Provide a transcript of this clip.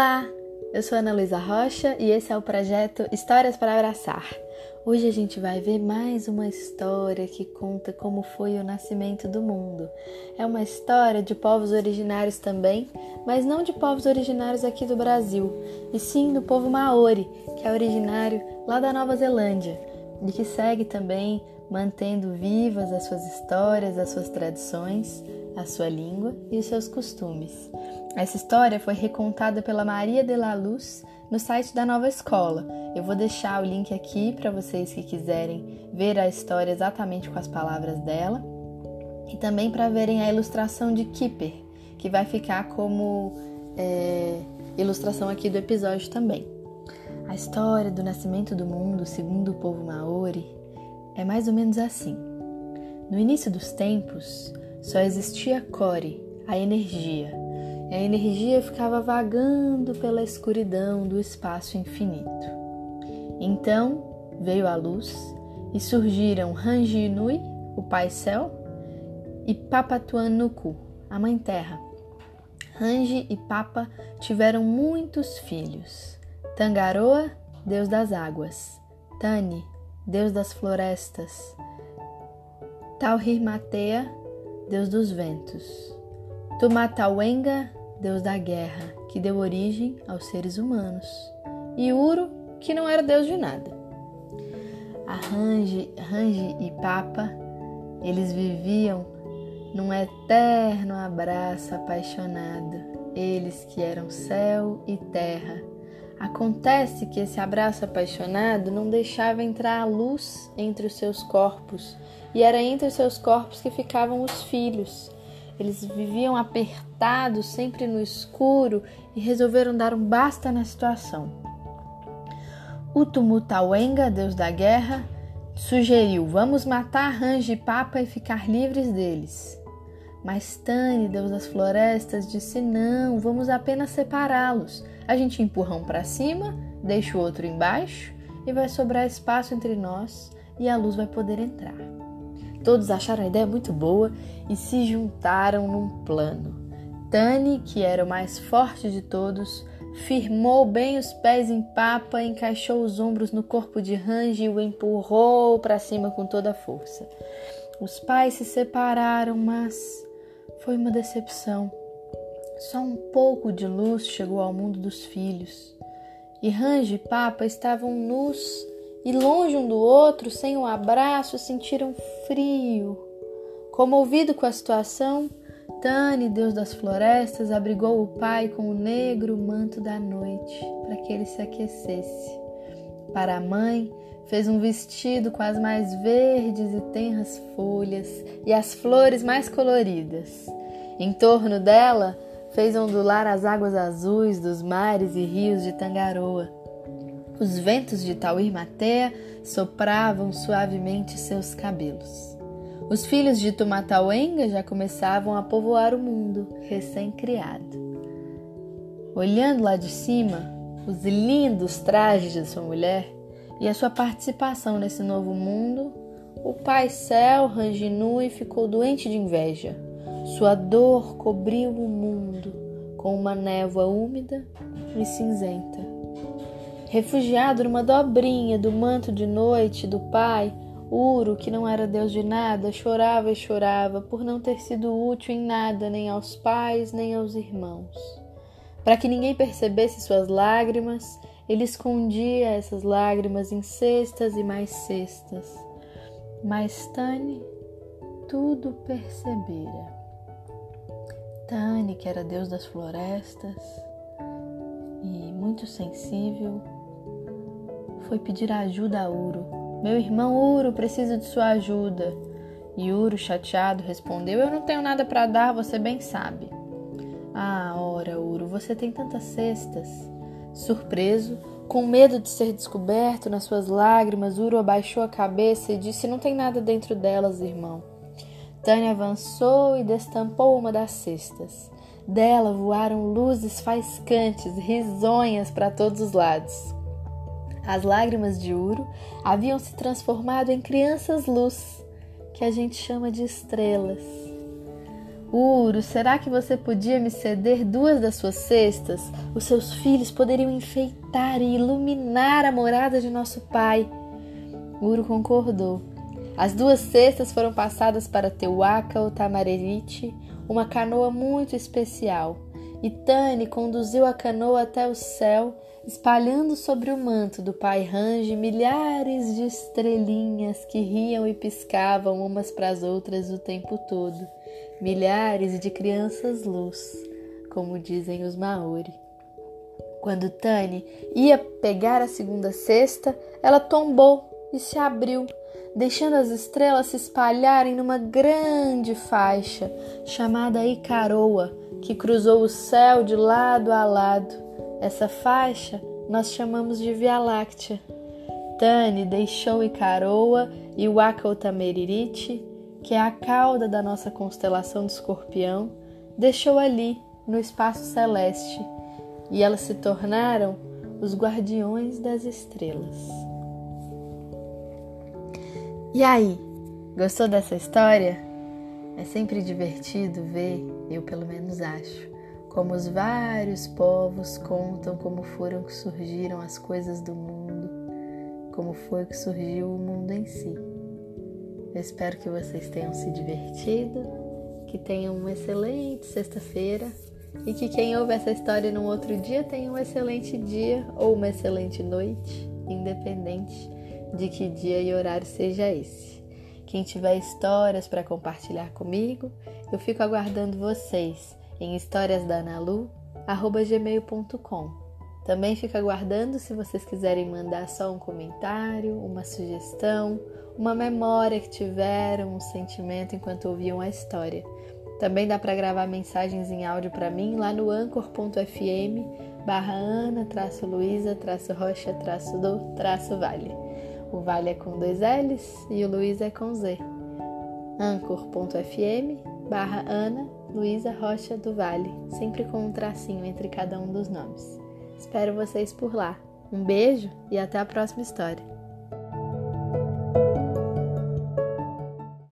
Olá, eu sou Ana Luísa Rocha e esse é o projeto Histórias para Abraçar. Hoje a gente vai ver mais uma história que conta como foi o nascimento do mundo. É uma história de povos originários também, mas não de povos originários aqui do Brasil, e sim do povo Maori, que é originário lá da Nova Zelândia e que segue também mantendo vivas as suas histórias, as suas tradições, a sua língua e os seus costumes. Essa história foi recontada pela Maria de la Luz no site da Nova Escola. Eu vou deixar o link aqui para vocês que quiserem ver a história exatamente com as palavras dela e também para verem a ilustração de Kipper, que vai ficar como é, ilustração aqui do episódio também. A história do nascimento do mundo, segundo o povo Maori, é mais ou menos assim. No início dos tempos, só existia Core, a energia, a energia ficava vagando pela escuridão do espaço infinito. Então veio a luz e surgiram Rangi Nui, o Pai Céu, e Papatuanuku, a Mãe Terra. Rangi e Papa tiveram muitos filhos. Tangaroa, deus das águas. Tani, deus das florestas. Tauhirmatea, deus dos ventos. Tumatauenga, deus da guerra, que deu origem aos seres humanos, e Uro, que não era deus de nada. A Range, Range e Papa, eles viviam num eterno abraço apaixonado, eles que eram céu e terra. Acontece que esse abraço apaixonado não deixava entrar a luz entre os seus corpos, e era entre os seus corpos que ficavam os filhos eles viviam apertados, sempre no escuro e resolveram dar um basta na situação. O deus da guerra, sugeriu: vamos matar Range e Papa e ficar livres deles. Mas Tani, deus das florestas, disse: não, vamos apenas separá-los. A gente empurra um para cima, deixa o outro embaixo e vai sobrar espaço entre nós e a luz vai poder entrar. Todos acharam a ideia muito boa e se juntaram num plano. Tani, que era o mais forte de todos, firmou bem os pés em papa, encaixou os ombros no corpo de Rangi e o empurrou para cima com toda a força. Os pais se separaram, mas foi uma decepção. Só um pouco de luz chegou ao mundo dos filhos. E Rangi e Papa estavam nus e longe um do outro, sem um abraço, sentiram frio. Comovido com a situação, Tani, deus das florestas, abrigou o pai com o negro manto da noite para que ele se aquecesse. Para a mãe, fez um vestido com as mais verdes e tenras folhas e as flores mais coloridas. Em torno dela, fez ondular as águas azuis dos mares e rios de Tangaroa os ventos de Tauirmatea sopravam suavemente seus cabelos. Os filhos de Tumatauenga já começavam a povoar o mundo, recém-criado. Olhando lá de cima, os lindos trajes de sua mulher e a sua participação nesse novo mundo, o pai céu Ranginui ficou doente de inveja. Sua dor cobriu o mundo com uma névoa úmida e cinzenta. Refugiado numa dobrinha do manto de noite do pai, Uro, que não era Deus de nada, chorava e chorava por não ter sido útil em nada, nem aos pais, nem aos irmãos. Para que ninguém percebesse suas lágrimas, ele escondia essas lágrimas em cestas e mais cestas. Mas Tani tudo percebera. Tani, que era Deus das florestas e muito sensível, foi pedir ajuda a Uro. Meu irmão Uro, preciso de sua ajuda. E Uro, chateado, respondeu: Eu não tenho nada para dar, você bem sabe. Ah, ora, Uro, você tem tantas cestas. Surpreso, com medo de ser descoberto nas suas lágrimas, Uro abaixou a cabeça e disse: Não tem nada dentro delas, irmão. Tânia avançou e destampou uma das cestas. Dela voaram luzes faiscantes, risonhas para todos os lados. As lágrimas de Uro haviam se transformado em crianças luz, que a gente chama de estrelas. Uro, será que você podia me ceder duas das suas cestas? Os seus filhos poderiam enfeitar e iluminar a morada de nosso pai. Uro concordou. As duas cestas foram passadas para Teuaca, o Tamarerite, uma canoa muito especial. E Tani conduziu a canoa até o céu, espalhando sobre o manto do pai Range milhares de estrelinhas que riam e piscavam umas para as outras o tempo todo milhares de crianças luz, como dizem os Maori. Quando Tani ia pegar a segunda cesta, ela tombou e se abriu, deixando as estrelas se espalharem numa grande faixa chamada Icaroa, que cruzou o céu de lado a lado. Essa faixa nós chamamos de Via Láctea. Tani deixou Icaroa e o Akaltameririte que é a cauda da nossa constelação de Escorpião, deixou ali, no espaço celeste, e elas se tornaram os guardiões das estrelas. E aí, gostou dessa história? É sempre divertido ver, eu pelo menos acho, como os vários povos contam como foram que surgiram as coisas do mundo, como foi que surgiu o mundo em si. Eu espero que vocês tenham se divertido, que tenham uma excelente sexta-feira e que quem ouve essa história num outro dia tenha um excelente dia ou uma excelente noite, independente de que dia e horário seja esse. Quem tiver histórias para compartilhar comigo, eu fico aguardando vocês em historiasdanalu@gmail.com. Também fico aguardando se vocês quiserem mandar só um comentário, uma sugestão uma memória que tiveram, um sentimento enquanto ouviam a história. Também dá para gravar mensagens em áudio para mim lá no anchor.fm barra ana, traço luísa, traço rocha, traço do, traço vale. O vale é com dois L's e o Luísa é com Z. anchor.fm barra ana, Luísa Rocha do Vale, sempre com um tracinho entre cada um dos nomes. Espero vocês por lá. Um beijo e até a próxima história.